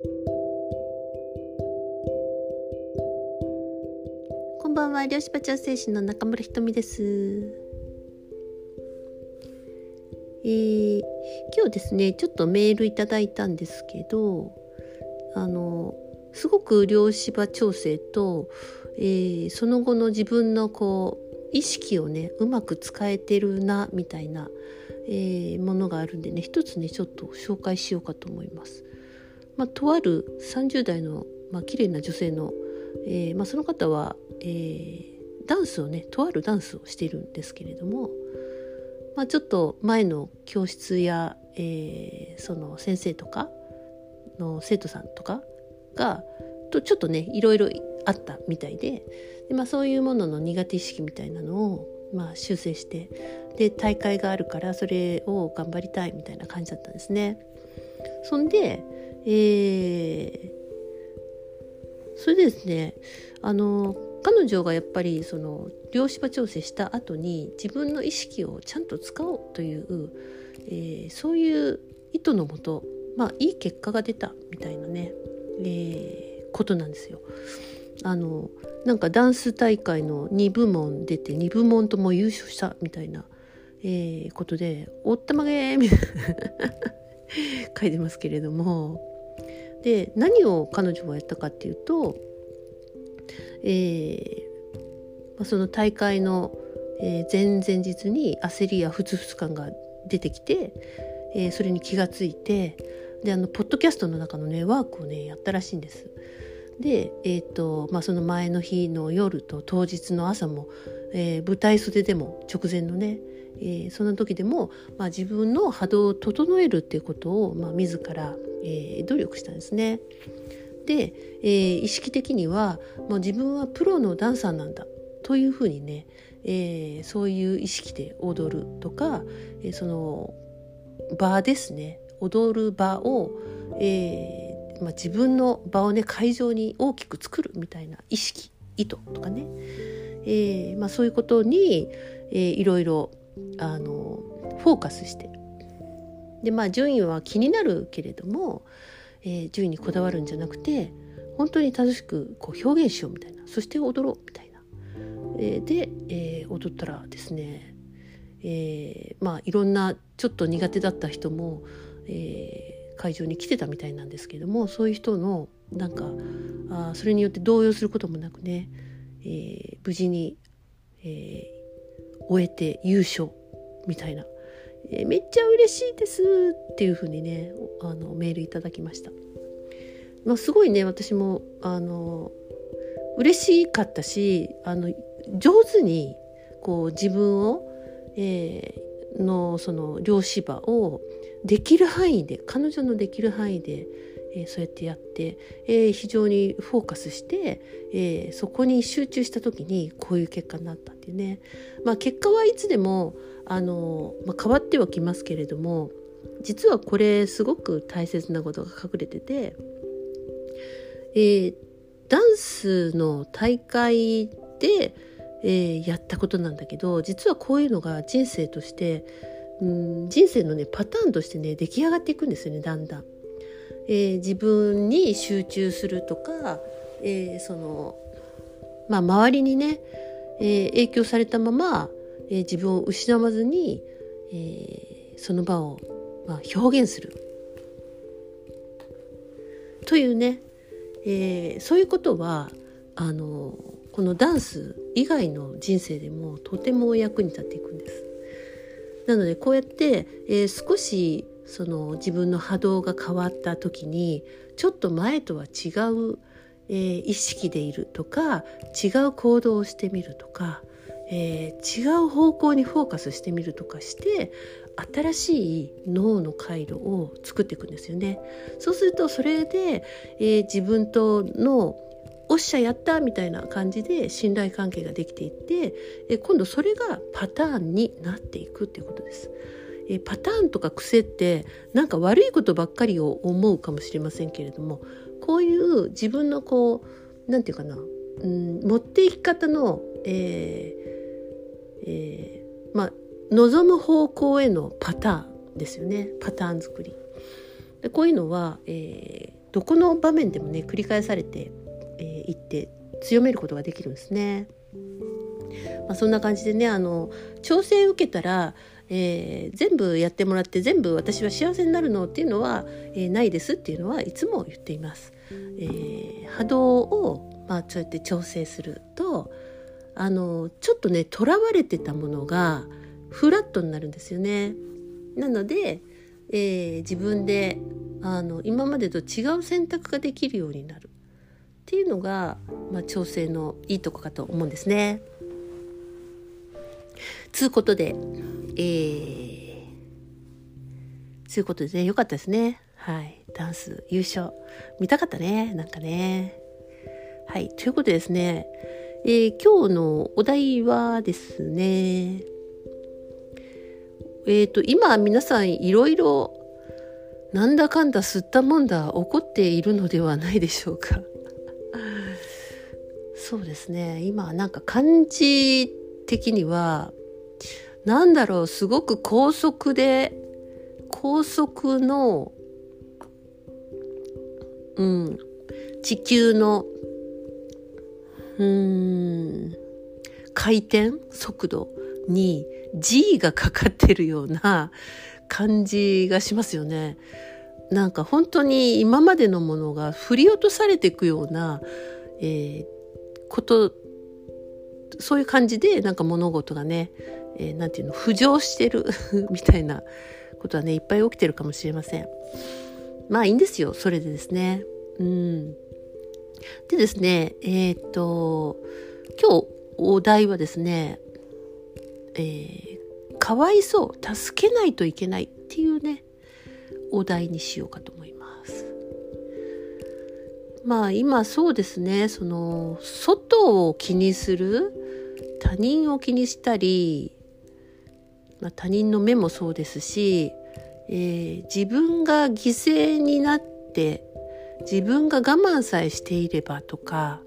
こんばんは漁師場調整士の中村ひとみですえー、今日ですねちょっとメールいただいたんですけどあのすごく量子場調整と、えー、その後の自分のこう意識をねうまく使えてるなみたいな、えー、ものがあるんでね一つねちょっと紹介しようかと思います。まあ、とある30代の、まあ綺麗な女性の、えーまあ、その方は、えー、ダンスをねとあるダンスをしているんですけれども、まあ、ちょっと前の教室や、えー、その先生とかの生徒さんとかがとちょっとねいろいろあったみたいでで、まあ、そういうものの苦手意識みたいなのを、まあ、修正してで大会があるからそれを頑張りたいみたいな感じだったんですね。そんで、えー、それでですね。あの彼女がやっぱりその量子場調整した後に自分の意識をちゃんと使おうという、えー、そういう意図のもとまあいい結果が出たみたいなねえー、ことなんですよ。あのなんかダンス大会の2部門出て2部門とも優勝したみたいな、えー、ことで「おったまげ」みたいな 書いてますけれども。で何を彼女はやったかっていうと、えーまあ、その大会の、えー、前々日に焦りやふつふつ感が出てきて、えー、それに気がついてであのポッドキャストの中のねワークをねやったらしいんです。で、えーとまあ、その前の日の夜と当日の朝も、えー、舞台袖でも直前のね、えー、そんな時でも、まあ、自分の波動を整えるっていうことを、まあ、自ら、えー、努力したんですね。で、えー、意識的にはもう自分はプロのダンサーなんだというふうにね、えー、そういう意識で踊るとか、えー、その場ですね踊る場を、えーまあ、自分の場をね会場に大きく作るみたいな意識意図とかね、えーまあ、そういうことに、えー、いろいろあのフォーカスしてでまあ順位は気になるけれども、えー、順位にこだわるんじゃなくて本当に正しくこう表現しようみたいなそして踊ろうみたいな、えー、で、えー、踊ったらですね、えー、まあいろんなちょっと苦手だった人もえー、会場に来てたみたいなんですけどもそういう人のなんかあそれによって動揺することもなくね、えー、無事に、えー、終えて優勝みたいな、えー、めっちゃ嬉しいですっていうふうにねあのメールいただきました。まあ、すごいね私もあの嬉しかったしあの上手にこう自分を、えー、のその両芝をできる範囲で彼女のできる範囲で、えー、そうやってやって、えー、非常にフォーカスして、えー、そこに集中した時にこういう結果になったっていうね、まあ、結果はいつでもあの、まあ、変わってはきますけれども実はこれすごく大切なことが隠れてて、えー、ダンスの大会で、えー、やったことなんだけど実はこういうのが人生としてうん人生のねパターンとしてね出来上がっていくんですよねだんだん。えー、自分に集中するとか、えー、そのまあ周りにね、えー、影響されたまま、えー、自分を失わずに、えー、その場を、まあ、表現するというね、えー、そういうことはあのこのダンス以外の人生でもとても役に立っていくんです。なのでこうやって、えー、少しその自分の波動が変わった時にちょっと前とは違う、えー、意識でいるとか違う行動をしてみるとか、えー、違う方向にフォーカスしてみるとかして新しい脳の回路を作っていくんですよね。そうするとそれで、えー、自分とのおっしゃやったみたいな感じで信頼関係ができていってえ今度それがパターンになっていくっていうことです。えパターンとか癖ってなんか悪いことばっかりを思うかもしれませんけれどもこういう自分のこう何て言うかな、うん、持っていき方の、えーえー、まあ望む方向へのパターンですよねパターン作り。でこういうのは、えーどこの場面でもね繰り返されてい、えー、って強めることができるんですね。まあ、そんな感じでねあの調整受けたら、えー、全部やってもらって全部私は幸せになるのっていうのは、えー、ないですっていうのはいつも言っています。えー、波動を、まあ、そうやって調整するとあのちょっとねとらわれてたものがフラットになるんですよね。なので、えー、自分であの今までと違う選択ができるようになるっていうのが、まあ、調整のいいとこかと思うんですね。つうことで、えー、つうことでね、よかったですね。はい。ダンス優勝。見たかったね。なんかね。はい。ということでですね、えー、今日のお題はですね、えっ、ー、と、今皆さんいろいろなんだかんだ吸ったもんだ起こっているのではないでしょうか。そうですね。今なんか感じ的にはなんだろうすごく高速で高速のうん地球のうん回転速度に G がかかってるような感じがしますよね。なんか本当に今までのものが振り落とされていくような、えー、ことそういう感じでなんか物事がね、えー、ていうの浮上してる みたいなことはねいっぱい起きてるかもしれません。まあいいんですよそれでですね。うん、でですねえー、っと今日お題はですね、えー、かわいそう助けないといけないっていうねお題にしようかと思います。まあ今そうですねその外を気にする他人を気にしたり、まあ、他人の目もそうですし、えー、自分が犠牲になって自分が我慢さえしていればとか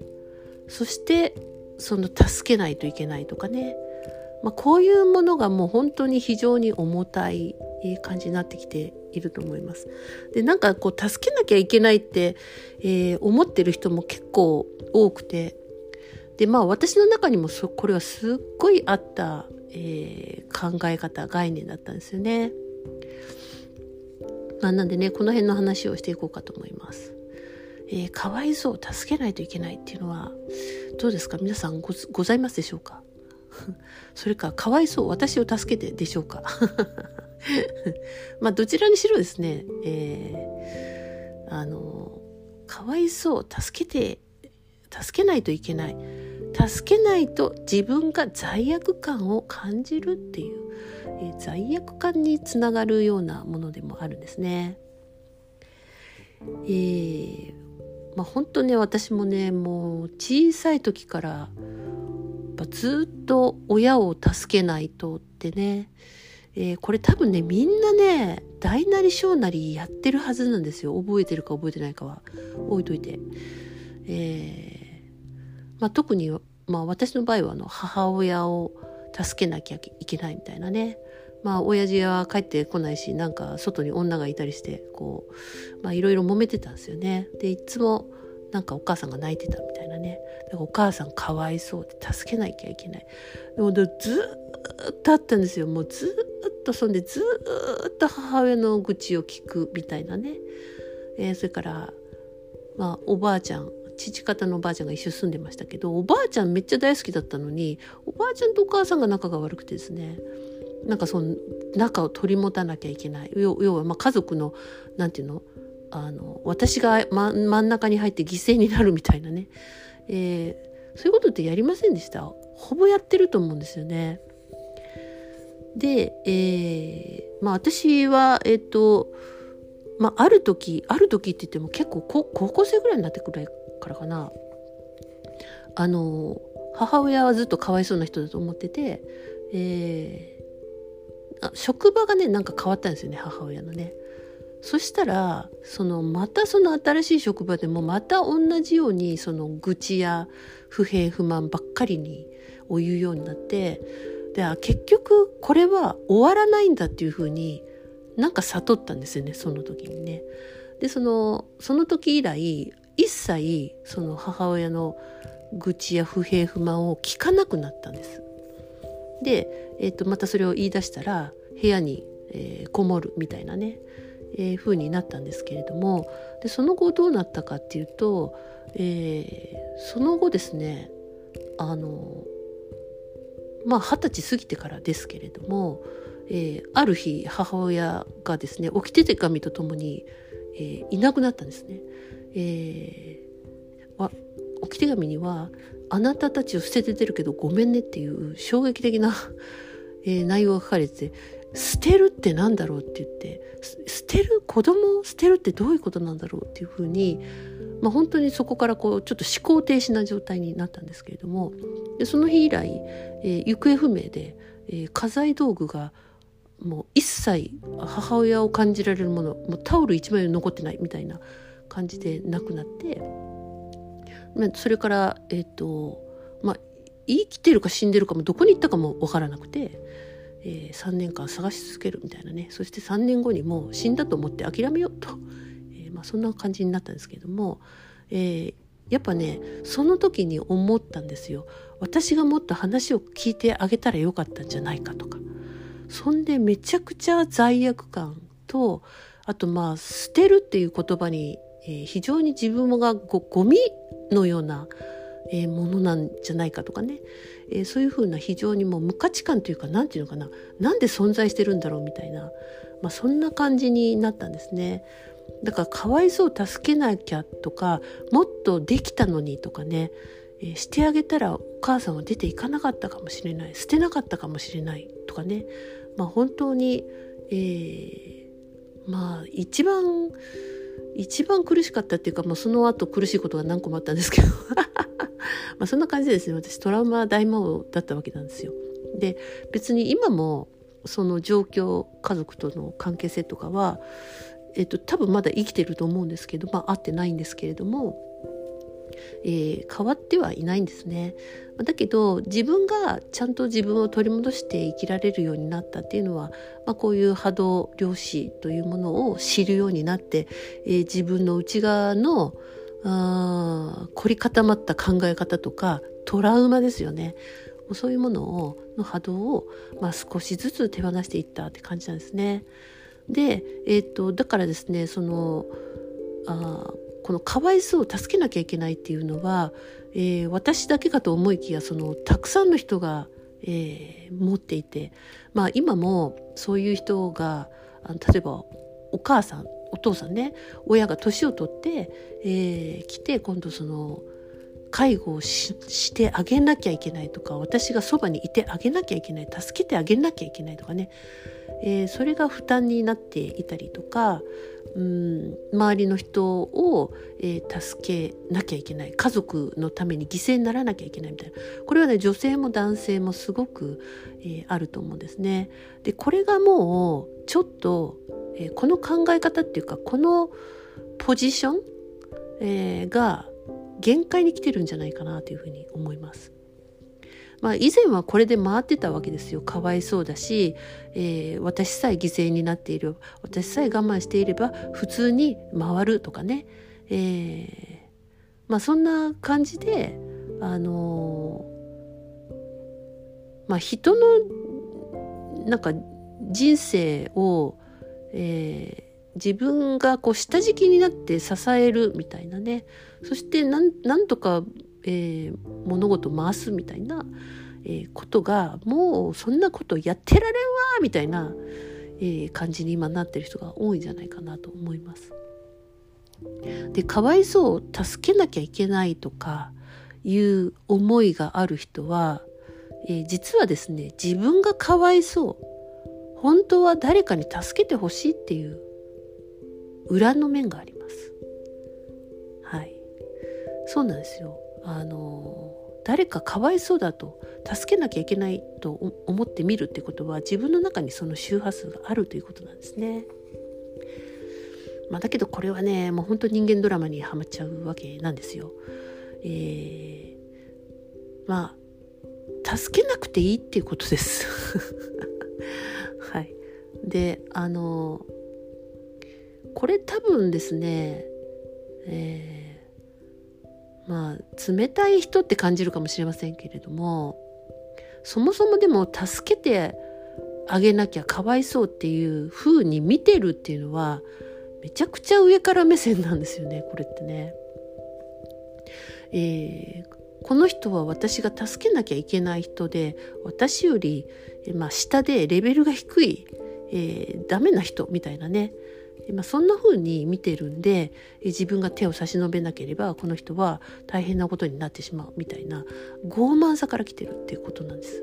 そしてその助けないといけないとかね、まあ、こういうものがもう本当に非常に重たい感じになってきていると思います。でなんかこう助けなきゃいけないって、えー、思ってる人も結構多くてでまあ私の中にもそこれはすっごいあった、えー、考え方概念だったんですよね。まあ、なんでねこの辺の話をしていこうかと思います。えー、かわいそう助けないといけないっていうのはどうですか？皆さんごございますでしょうか？それかかわいそう私を助けてでしょうか？まあどちらにしろですね、えー、あのかわいそう助けて助けないといけない。助けないと自分が罪悪感を感じるっていう、えー、罪悪感につながるようなものでもあるんですね。えー、まあ本当ね私もねもう小さい時からずっと親を助けないとってね、えー、これ多分ねみんなね大なり小なりやってるはずなんですよ。覚えてるか覚えてないかは。置いといて。えー、まあ、特に、まあ、私の場合はあの母親を助けなきゃいけないみたいなね。まあ親父は帰ってこないしなんか外に女がいたりしてこうまあいろいろ揉めてたんですよね。でいつもなんかお母さんが泣いてたみたいなね。だからお母さんかわいそうって助けなきゃいけない。でもずっとあったんですよ。もうずっとそんでずっと母親の愚痴を聞くみたいなね、えー、それからまあおばあちゃん父方のおばあちゃんが一緒住んでましたけどおばあちゃんめっちゃ大好きだったのにおばあちゃんとお母さんが仲が悪くてですね。なんかその仲を取り持たなきゃいけない。要はまあ家族の何て言うの？あの私が、ま、真ん中に入って犠牲になるみたいなね、えー、そういうことってやりませんでした？ほぼやってると思うんですよね。で、えー、まあ私はえっ、ー、とまあある時ある時って言っても結構高校生ぐらいになってくるからかな。あの母親はずっとかわいそうな人だと思ってて、えー、職場がねなんか変わったんですよね母親のね。そしたらそのまたその新しい職場でもまた同じようにその愚痴や不平不満ばっかりにを言うようになってで結局これは終わらないんだっていうふうになんか悟ったんですよねその時にね。でそのその時以来一切その母親の愚痴や不平不満を聞かなくなったんです。で、えー、とまたそれを言い出したら部屋に、えー、こもるみたいなね、えー、風になったんですけれどもでその後どうなったかっていうと、えー、その後ですねあのまあ二十歳過ぎてからですけれども、えー、ある日母親がですね起きてて紙とともに、えー、いなくなったんですね。えー、置き手紙には「あなたたちを捨てて出るけどごめんね」っていう衝撃的な、え、内容が書かれてて捨てるって何だろうって言って捨てる子供を捨てるってどういうことなんだろうっていうふうに、まあ、本当にそこからこうちょっと思考停止な状態になったんですけれどもでその日以来、えー、行方不明で、えー、家財道具がもう一切母親を感じられるものもうタオル一枚残ってないみたいな感じで亡くなってそれからえっ、ー、とまあ生きてるか死んでるかもどこに行ったかも分からなくて、えー、3年間探し続けるみたいなね。そして3年後にもう死んだと思って諦めようと、えー、まあ、そんな感じになったんですけれども、えー、やっぱねその時に思ったんですよ。私がもっと話を聞いてあげたらよかったんじゃないかとか。そんでめちゃくちゃ罪悪感とあとまあ捨てるっていう言葉にえー、非常に自分がごゴミのような、えー、ものなんじゃないかとかね、えー、そういうふうな非常にもう無価値観というか何て言うのかな。なんで存在してるんだろうみたいな、まあ、そんな感じになったんですね。だからかわいそう助けなきゃとかもっとできたのにとかね、えー、してあげたらお母さんは出ていかなかったかもしれない。捨てなかったかもしれないとかね、まあ、本当に、えー、まあ一番一番苦しかったっていうか、もうその後苦しいことが何個もあったんですけど まあそんな感じでですね私トラウマ大魔王だったわけなんですよ。で別に今もその状況家族との関係性とかは、えっと、多分まだ生きてると思うんですけどまあ会ってないんですけれどもえー、変わってはいないんですね。だけど自分がちゃんと自分を取り戻して生きられるようになったっていうのは、まあ、こういう波動量子というものを知るようになって、えー、自分の内側のあ凝り固まった考え方とかトラウマですよねそういうものをの波動を、まあ、少しずつ手放していったって感じなんですね。で、えー、っとだからですねそのあこのかわいそうを助けなきゃいけないっていうのは、えー、私だけかと思いきやそのたくさんの人が、えー、持っていて、まあ、今もそういう人があの例えばお母さんお父さんね親が年を取って、えー、来て今度その介護をしてあげなきゃいけないとか私がそばにいてあげなきゃいけない助けてあげなきゃいけないとかね、えー、それが負担になっていたりとかうん周りの人を、えー、助けなきゃいけない家族のために犠牲にならなきゃいけないみたいなこれはね女性も男性もすごく、えー、あると思うんですね。でこれがもうちょっと、えこの考え方っていうかこのポジション、えが限界に来てるんじゃないかなというふうに思います。まあ、以前はこれで回ってたわけですよ。かわいそうだし、えー、私さえ犠牲になっている私さえ我慢していれば普通に回るとかね、えー、まあ、そんな感じであのー、まあ、人のなんか人生を、えー自分がこう下敷きになって支えるみたいなね。そしてなんとか、えー、物事回すみたいな、えー、ことがもうそんなことやってられんわみたいな、えー、感じに今なってる人が多いんじゃないかなと思います。でかわいそう助けなきゃいけないとかいう思いがある人は、えー、実はですね自分がかわいそう本当は誰かに助けてほしいっていう裏の面があります。はい。そうなんですよ。あの誰かかわいそうだと助けなきゃいけないと思ってみるってことは自分の中にその周波数があるということなんですね。まあ、だけどこれはねもう本当人間ドラマにはまっちゃうわけなんですよ。えー、まあ助けなくていいっていうことです。はい。であのこれ多分ですね、えー、まあ冷たい人って感じるかもしれませんけれどもそもそもでも助けてあげなきゃかわいそうっていう風に見てるっていうのはめちゃくちゃ上から目線なんですよねこれってね。えー、この人は私が助けなきゃいけない人で私より、まあ、下でレベルが低い、えー、ダメな人みたいなね、まあ、そんな風に見てるんで自分が手を差し伸べなければこの人は大変なことになってしまうみたいな傲慢さから来てるっていうことなんです。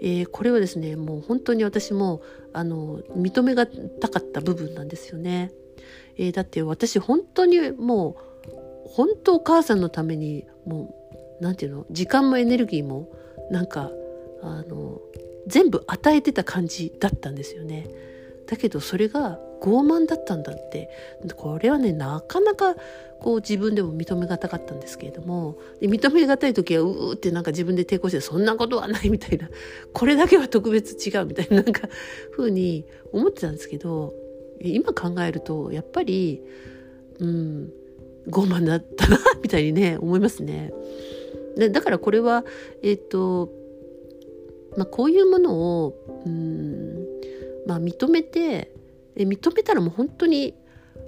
えー、これはですねもう本当に私もあの認めがたかった部分なんですよね。えー、だって私本当にもう本当お母さんのためにもう何て言うの時間もエネルギーもなんかあの全部与えてた感じだったんですよね。だけどそれが傲慢だったんだって。これはねなかなかこう自分でも認めがたかったんですけれども。で認めがたい時はうーってなんか自分で抵抗してそんなことはないみたいな。これだけは特別違うみたいななんか風に思ってたんですけど。今考えるとやっぱりうん傲慢だったなみたいにね思いますね。でだからこれはえっ、とまあこういうものをうんまあ認めてえ認めたらもう本当に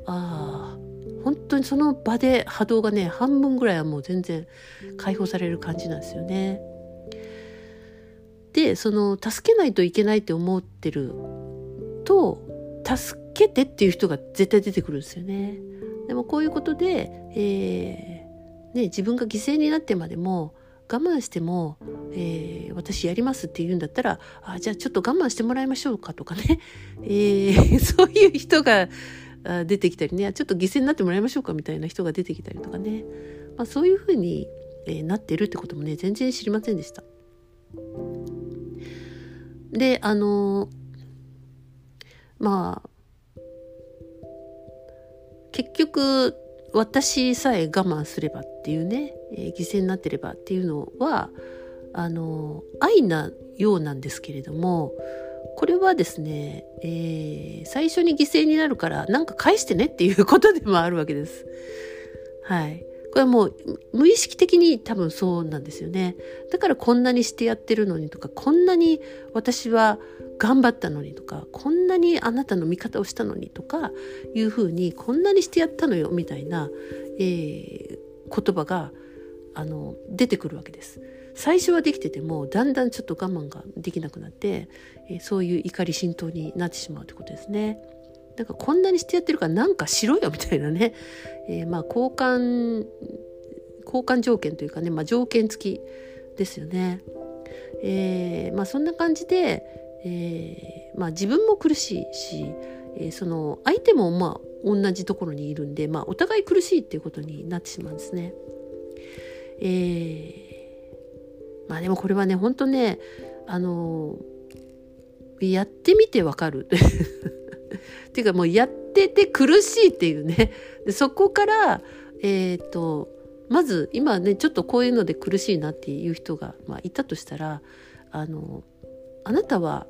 ああ本当にその場で波動がね半分ぐらいはもう全然解放される感じなんですよね。でその助けないといけないって思ってると助けてっていう人が絶対出てくるんですよね。でもこういうことで、えー、ね、自分が犠牲になってまでも我慢しても、えー、私やりますって言うんだったらあじゃあちょっと我慢してもらいましょうかとかね、えー、そういう人が出てきたりね。ちょっと犠牲になってもらいましょうかみたいな人が出てきたりとかね、まあ、そういうふうに、え、なってるってこともね全然知りませんでした。であのまあ結局私さえ我慢すればっていうね、えー、犠牲になってればっていうのはあの愛なようなんですけれどもこれはですね、えー、最初に犠牲になるから何か返してねっていうことでもあるわけです。はい。これはもう無意識的に多分そうなんですよね。だからこんなにしてやってるのにとか、こんなに私は頑張ったのにとか、こんなにあなたの味方をしたのにとかいうふうに、こんなにしてやったのよみたいな、えー、言葉があの出てくるわけです。最初はできててもだんだんちょっと我慢ができなくなって、えー、そういう怒り浸透になってしまうってことですね。なんかこんなにしてやってるからなんかしろよみたいなね、えー、まあ交換交換条件というかね、まあ、条件付きですよね。えー、まあそんな感じで、えー、まあ自分も苦しいし、えー、その相手もまあ同じところにいるんで、まあ、お互い苦しいっていうことになってしまうんですね。えー、まあでもこれはね本当ねあのやってみてわかる。っていうかもうやってて苦しいっていうね。でそこからえっ、ー、とまず今ねちょっとこういうので苦しいなっていう人が、まあ、いたとしたらあのあなたは、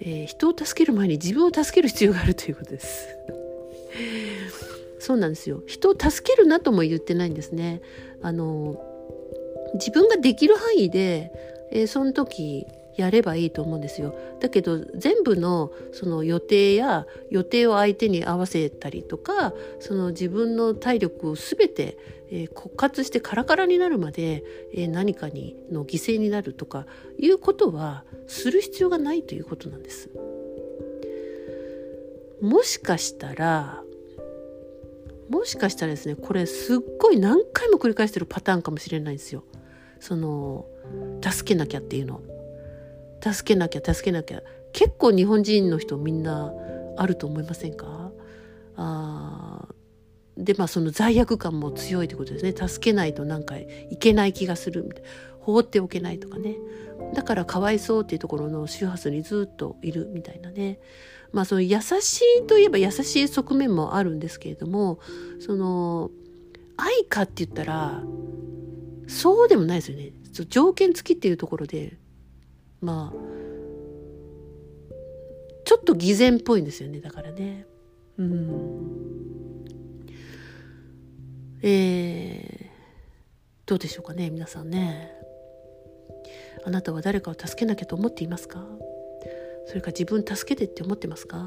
えー、人を助ける前に自分を助ける必要があるということです。そうなんですよ人を助けるなとも言ってないんですね。あの自分ができる範囲で、えー、その時やればいいと思うんですよ。だけど全部のその予定や予定を相手に合わせたりとかその自分の体力を全て、えー、枯渇してカラカラになるまで、えー、何かにの犠牲になるとかいうことはする必要がないということなんです。もしかしたらもしかしたらですねこれすっごい何回も繰り返してるパターンかもしれないんですよ。その助けなきゃっていうの。助けなきゃ助けなきゃ結構日本人の人みんなあると思いませんか？あでまあその罪悪感も強いってことですね助けないとなんかいけない気がするみたいな放っておけないとかね。だからかわいそうっていうところの周波数にずっといるみたいなね。まあその優しいといえば優しい側面もあるんですけれどもその愛かって言ったらそうでもないですよね。条件付きっていうところでまあちょっと偽善っぽいんですよね。だからね。うん。えー、どうでしょうかね皆さんね。あなたは誰かを助けなきゃと思っていますか？それか自分助けてって思ってますか？は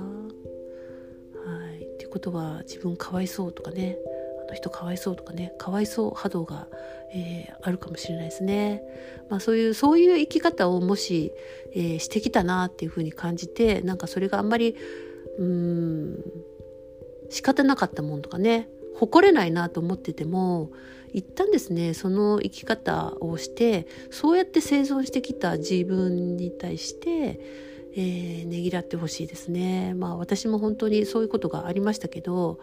い。っていうことは自分かわいそうとかね。あの人かわいそうとかね。かわいそう波動が、えー、あるかもしれないですね。まあ、そういうそういう生き方をもし、えー、してきたなっていうふうに感じてなんかそれがあんまりうん仕方なかったもんとかね。誇れないなと思ってても一旦ですねその生き方をしてそうやって生存してきた自分に対してえー、ねぎらってほしいですね。まあ私も本当にそういうことがありましたけど、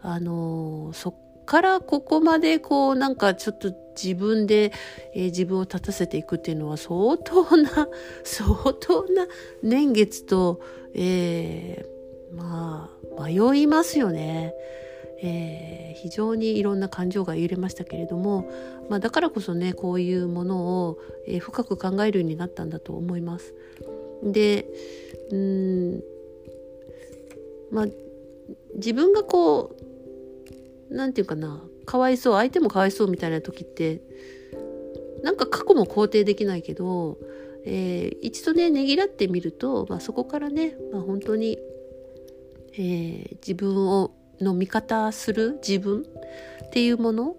あのー、そっからここまでこうなんかちょっと自分で、えー、自分を立たせていくっていうのは相当な 相当な年月と、えー、まあ迷いますよね。えー、非常にいろんな感情が揺れましたけれども、まあ、だからこそねこういうものを、えー、深く考えるようになったんだと思います。でうんまあ自分がこう何て言うかなかわいそう相手もかわいそうみたいな時ってなんか過去も肯定できないけど、えー、一度ねねぎらってみると、まあ、そこからね、まあ、本当に、えー、自分をの味方する自分っていうもの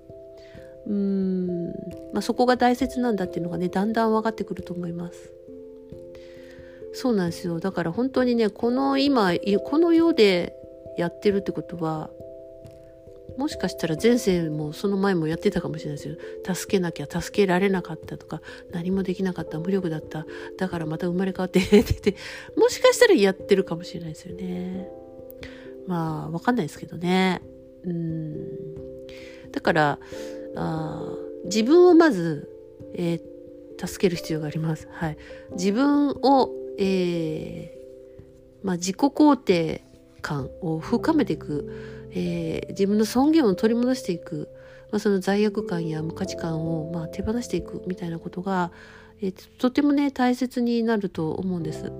うーん、まあ、そこが大切なんだっていうのがねだんだん分かってくると思います。そうなんですよ。だから本当にねこの今この世でやってるってことはもしかしたら前世もその前もやってたかもしれないですよ。助けなきゃ助けられなかったとか何もできなかった無力だった。だからまた生まれ変わって ってもしかしたらやってるかもしれないですよね。まあわかんないですけどね。うん。だからあ自分をまず、えー、助ける必要があります。はい。自分をえー、まあ、自己肯定感を深めていく、えー、自分の尊厳を取り戻していく、まあ、その罪悪感や無価値観を、まあ、手放していくみたいなことが、えー、とてもね大切になると思うんです。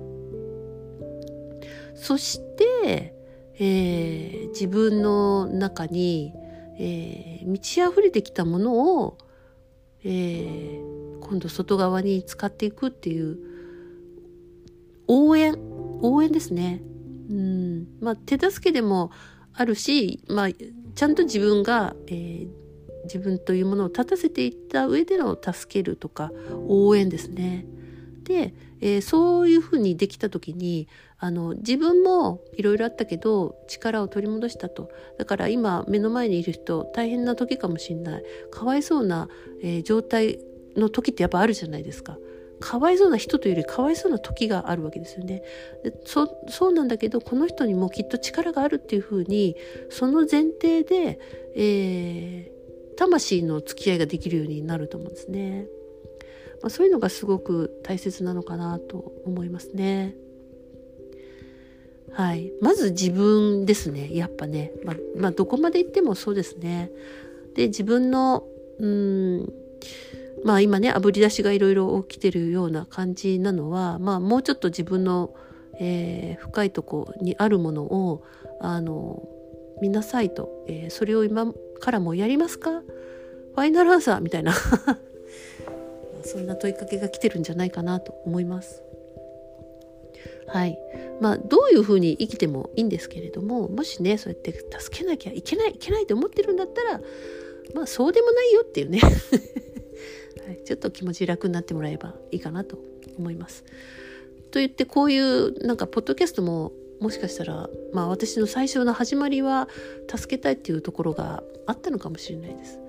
そして、えー、自分の中に、えー、満ち溢れてきたものを、えー、今度外側に使っていくっていう応援応援ですね。うんまあ、手助けでもあるし、まあ、ちゃんと自分が、えー、自分というものを立たせていった上での助けるとか応援ですね。で、えー、そういうふうにできた時にあの自分もいろいろあったけど力を取り戻したとだから今目の前にいる人大変な時かもしれないかわいそうな、えー、状態の時ってやっぱあるじゃないですか。かわいそうな人というよりかわいそうな時があるわけですよね。でそそうなんだけどこの人にもきっと力があるっていうふうにその前提で、えー、魂の付き合いができるようになると思うんですね。まあ、そういうのがすごく大切なのかなと思いますね。はい、まず自分ですね。やっぱね、まあ、まあ、どこまで行ってもそうですね。で自分のうんまあ今ねあぶり出しがいろいろ起きてるような感じなのはまあもうちょっと自分の、えー、深いとこにあるものをあの見なさいと、えー、それを今からもやりますか？ファイナルアンサーみたいな。そんな問いかけが来てるんじゃないかなと思います。はい。まあ、どういうふうに生きてもいいんですけれども、もしね、そうやって助けなきゃいけない、いけないと思ってるんだったら、まあ、そうでもないよっていうね はい、ちょっと気持ち楽になってもらえばいいかなと思います。と言ってこういうなんかポッドキャストももしかしたら、まあ、私の最初の始まりは助けたいっていうところがあったのかもしれないです。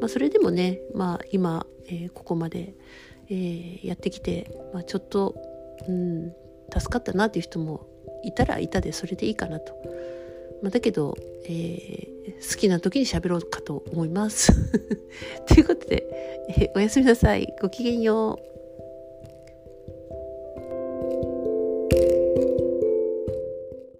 まあ、それでもね、まあ、今、えー、ここまで、えー、やってきて、まあ、ちょっと、うん、助かったなっていう人もいたらいたでそれでいいかなと。まあ、だけど、えー、好きな時に喋ろうかと思います。ということで、えー、おやすみなさい。ごきげんよう。